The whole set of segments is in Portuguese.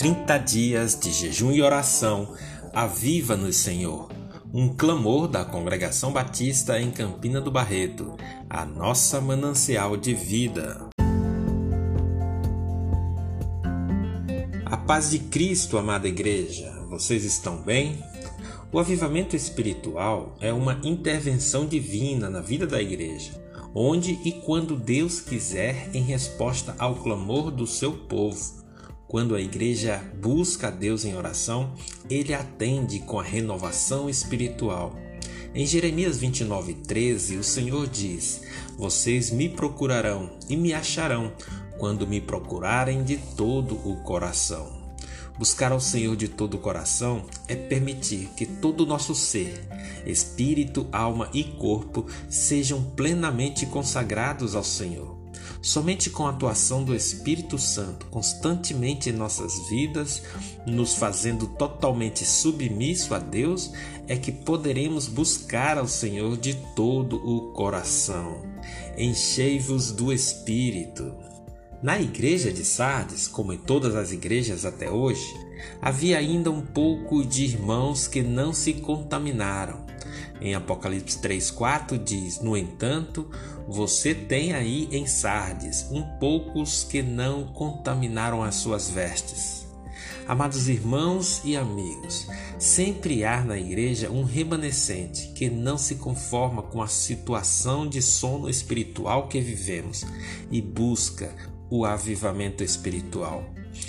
30 dias de jejum e oração, aviva-nos, Senhor. Um clamor da Congregação Batista em Campina do Barreto, a nossa manancial de vida. A paz de Cristo, amada igreja, vocês estão bem? O avivamento espiritual é uma intervenção divina na vida da igreja, onde e quando Deus quiser, em resposta ao clamor do seu povo quando a igreja busca a Deus em oração, ele atende com a renovação espiritual. Em Jeremias 29, 13, o Senhor diz: Vocês me procurarão e me acharão quando me procurarem de todo o coração. Buscar ao Senhor de todo o coração é permitir que todo o nosso ser, espírito, alma e corpo, sejam plenamente consagrados ao Senhor. Somente com a atuação do Espírito Santo constantemente em nossas vidas, nos fazendo totalmente submisso a Deus, é que poderemos buscar ao Senhor de todo o coração. Enchei-vos do Espírito. Na igreja de Sardes, como em todas as igrejas até hoje, havia ainda um pouco de irmãos que não se contaminaram. Em Apocalipse 3:4 diz: "No entanto, você tem aí em Sardes um poucos que não contaminaram as suas vestes." Amados irmãos e amigos, sempre há na igreja um remanescente que não se conforma com a situação de sono espiritual que vivemos e busca o avivamento espiritual.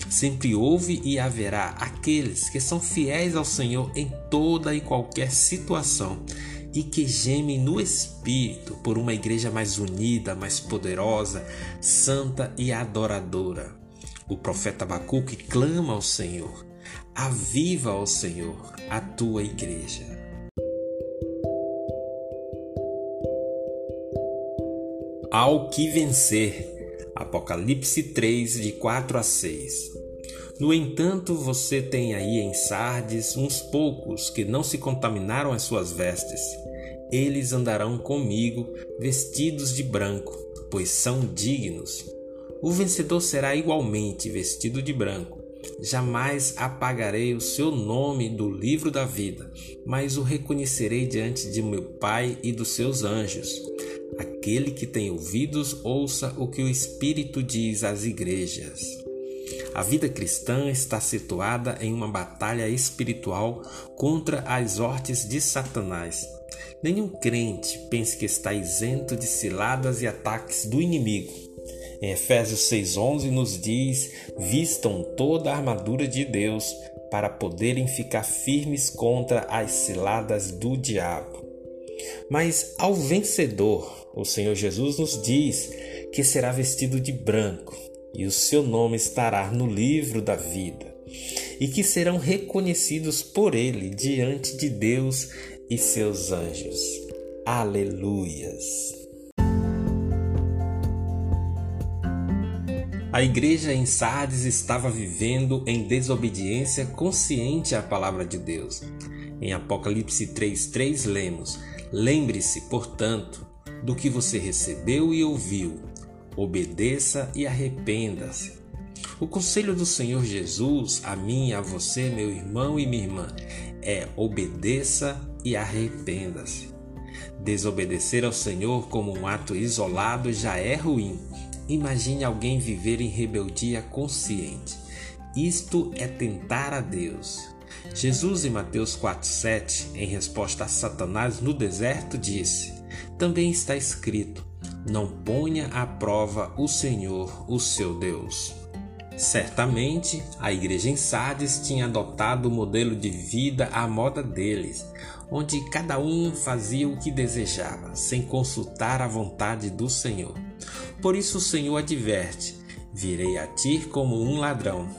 Sempre houve e haverá aqueles que são fiéis ao Senhor em toda e qualquer situação e que gemem no espírito por uma igreja mais unida, mais poderosa, santa e adoradora. O profeta Abacuque clama ao Senhor: Aviva, ao Senhor, a tua igreja. Ao que vencer Apocalipse 3, de 4 a 6. No entanto, você tem aí em Sardes uns poucos que não se contaminaram as suas vestes. Eles andarão comigo vestidos de branco, pois são dignos. O vencedor será igualmente vestido de branco. Jamais apagarei o seu nome do livro da vida, mas o reconhecerei diante de meu Pai e dos seus anjos. Aquele que tem ouvidos, ouça o que o Espírito diz às igrejas. A vida cristã está situada em uma batalha espiritual contra as hortes de Satanás. Nenhum crente pense que está isento de ciladas e ataques do inimigo. Em Efésios 6,11 nos diz: vistam toda a armadura de Deus para poderem ficar firmes contra as ciladas do diabo. Mas ao vencedor, o Senhor Jesus nos diz que será vestido de branco e o seu nome estará no livro da vida e que serão reconhecidos por ele diante de Deus e seus anjos. Aleluias! A igreja em Sardes estava vivendo em desobediência consciente à palavra de Deus. Em Apocalipse 3:3 lemos: Lembre-se, portanto, do que você recebeu e ouviu. Obedeça e arrependa-se. O conselho do Senhor Jesus a mim a você, meu irmão e minha irmã, é obedeça e arrependa-se. Desobedecer ao Senhor como um ato isolado já é ruim. Imagine alguém viver em rebeldia consciente. Isto é tentar a Deus. Jesus, em Mateus 4,7, em resposta a Satanás no deserto, disse: também está escrito: Não ponha à prova o Senhor, o seu Deus. Certamente, a igreja em Sardes tinha adotado o modelo de vida à moda deles, onde cada um fazia o que desejava, sem consultar a vontade do Senhor. Por isso o Senhor adverte: Virei a ti como um ladrão,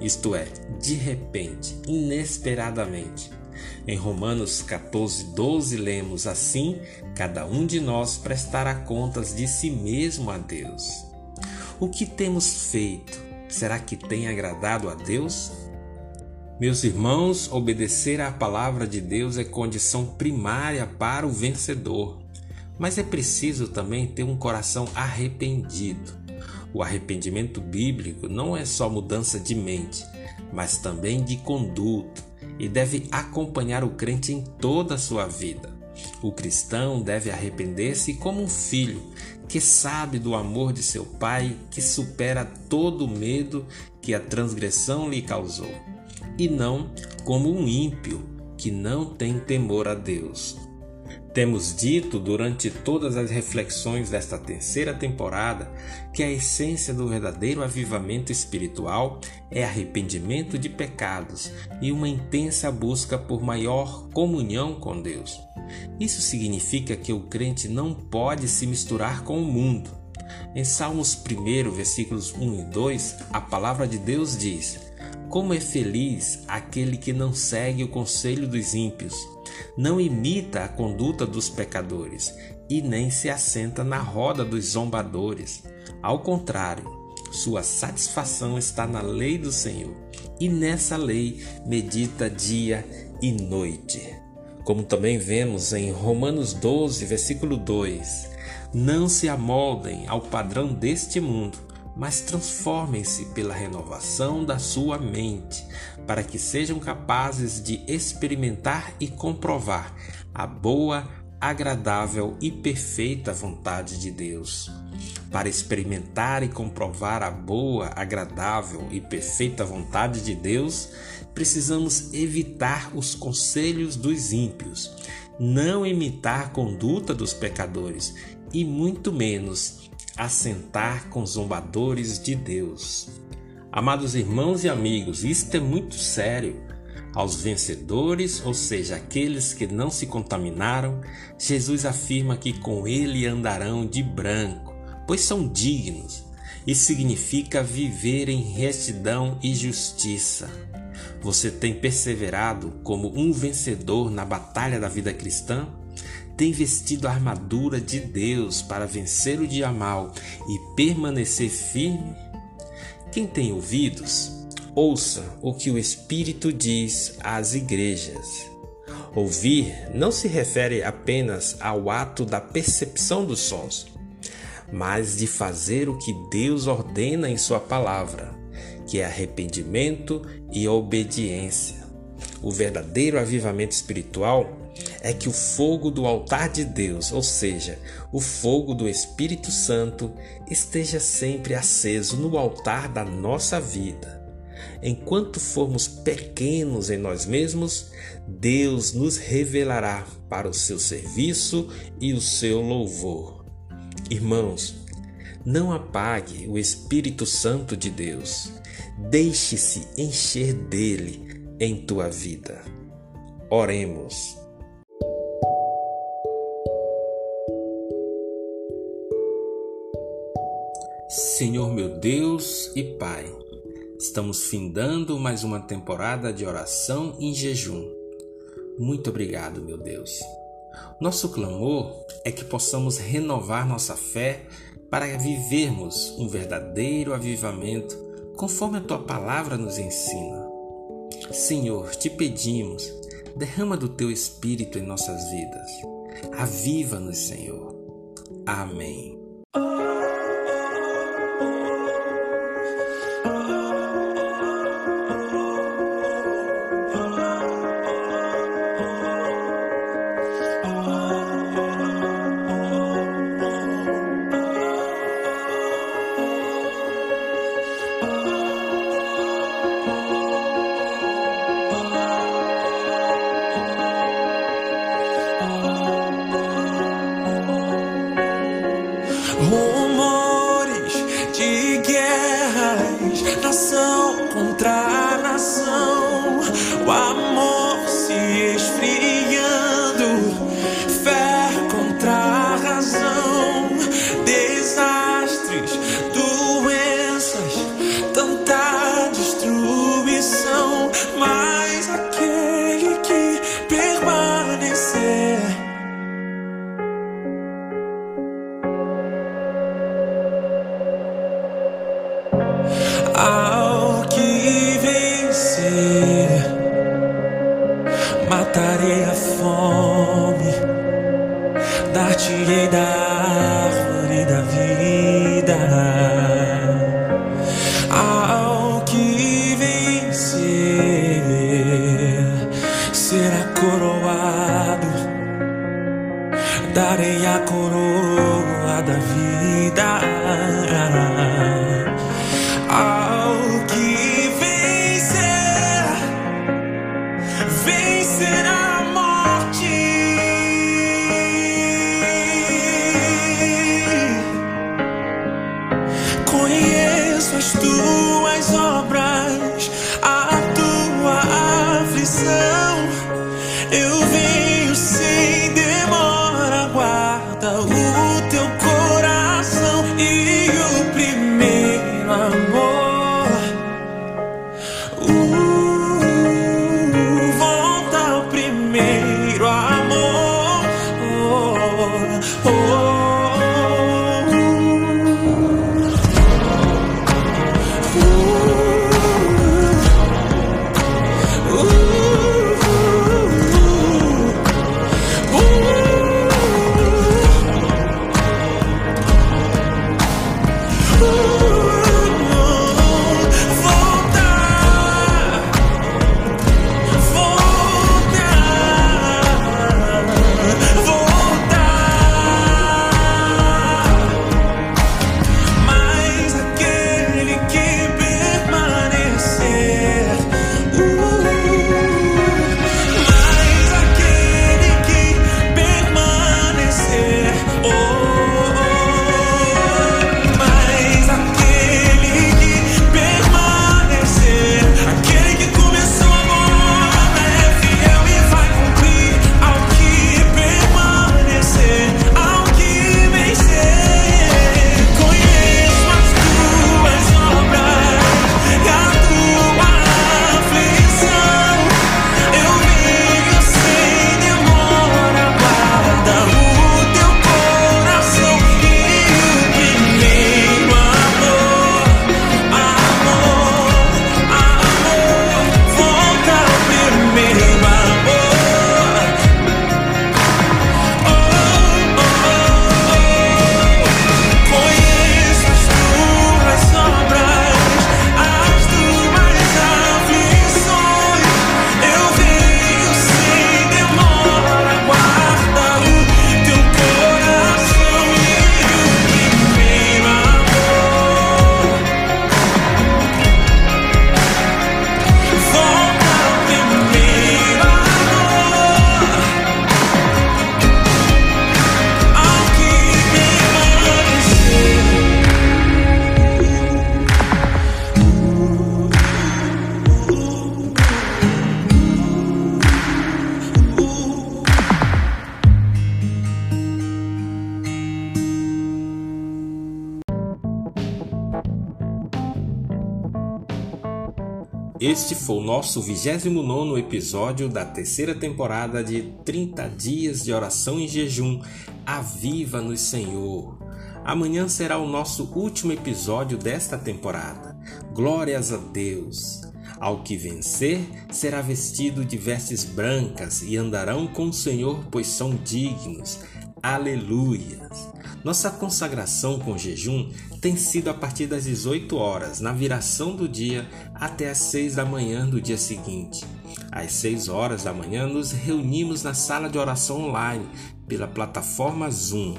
isto é, de repente, inesperadamente. Em Romanos 14, 12 lemos assim: Cada um de nós prestará contas de si mesmo a Deus. O que temos feito? Será que tem agradado a Deus? Meus irmãos, obedecer à palavra de Deus é condição primária para o vencedor. Mas é preciso também ter um coração arrependido. O arrependimento bíblico não é só mudança de mente, mas também de conduta e deve acompanhar o crente em toda a sua vida. O cristão deve arrepender-se como um filho que sabe do amor de seu pai, que supera todo o medo que a transgressão lhe causou, e não como um ímpio que não tem temor a Deus. Temos dito durante todas as reflexões desta terceira temporada que a essência do verdadeiro avivamento espiritual é arrependimento de pecados e uma intensa busca por maior comunhão com Deus. Isso significa que o crente não pode se misturar com o mundo. Em Salmos 1, versículos 1 e 2, a palavra de Deus diz: Como é feliz aquele que não segue o conselho dos ímpios não imita a conduta dos pecadores e nem se assenta na roda dos zombadores. Ao contrário, sua satisfação está na lei do Senhor e nessa lei medita dia e noite. Como também vemos em Romanos 12, versículo 2: Não se amoldem ao padrão deste mundo, mas transformem-se pela renovação da sua mente, para que sejam capazes de experimentar e comprovar a boa, agradável e perfeita vontade de Deus. Para experimentar e comprovar a boa, agradável e perfeita vontade de Deus, precisamos evitar os conselhos dos ímpios, não imitar a conduta dos pecadores e muito menos assentar com zombadores de Deus. Amados irmãos e amigos, isto é muito sério. Aos vencedores, ou seja, aqueles que não se contaminaram, Jesus afirma que com ele andarão de branco, pois são dignos. Isso significa viver em retidão e justiça. Você tem perseverado como um vencedor na batalha da vida cristã? Tem vestido a armadura de Deus para vencer o dia mal e permanecer firme? Quem tem ouvidos, ouça o que o Espírito diz às igrejas. Ouvir não se refere apenas ao ato da percepção dos sons, mas de fazer o que Deus ordena em Sua palavra, que é arrependimento e obediência. O verdadeiro avivamento espiritual é que o fogo do altar de Deus, ou seja, o fogo do Espírito Santo, esteja sempre aceso no altar da nossa vida. Enquanto formos pequenos em nós mesmos, Deus nos revelará para o seu serviço e o seu louvor. Irmãos, não apague o Espírito Santo de Deus. Deixe-se encher dele em tua vida. Oremos. Senhor meu Deus e Pai, estamos findando mais uma temporada de oração em jejum. Muito obrigado, meu Deus. Nosso clamor é que possamos renovar nossa fé para vivermos um verdadeiro avivamento conforme a tua palavra nos ensina. Senhor, te pedimos, derrama do teu espírito em nossas vidas. Aviva-nos, Senhor. Amém. Ao que vencer, matarei a fome, dar-te-ei da árvore da vida. Ao que vencer, será coroado, darei a coroa. Este foi o nosso 29 episódio da terceira temporada de 30 dias de oração e jejum. Aviva-nos, Senhor! Amanhã será o nosso último episódio desta temporada. Glórias a Deus! Ao que vencer, será vestido de vestes brancas e andarão com o Senhor, pois são dignos. Aleluias! Nossa consagração com jejum tem sido a partir das 18 horas, na viração do dia, até às 6 da manhã do dia seguinte. Às 6 horas da manhã, nos reunimos na sala de oração online pela plataforma Zoom.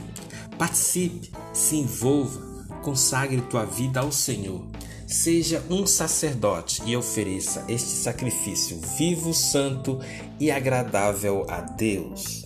Participe, se envolva, consagre tua vida ao Senhor. Seja um sacerdote e ofereça este sacrifício vivo, santo e agradável a Deus.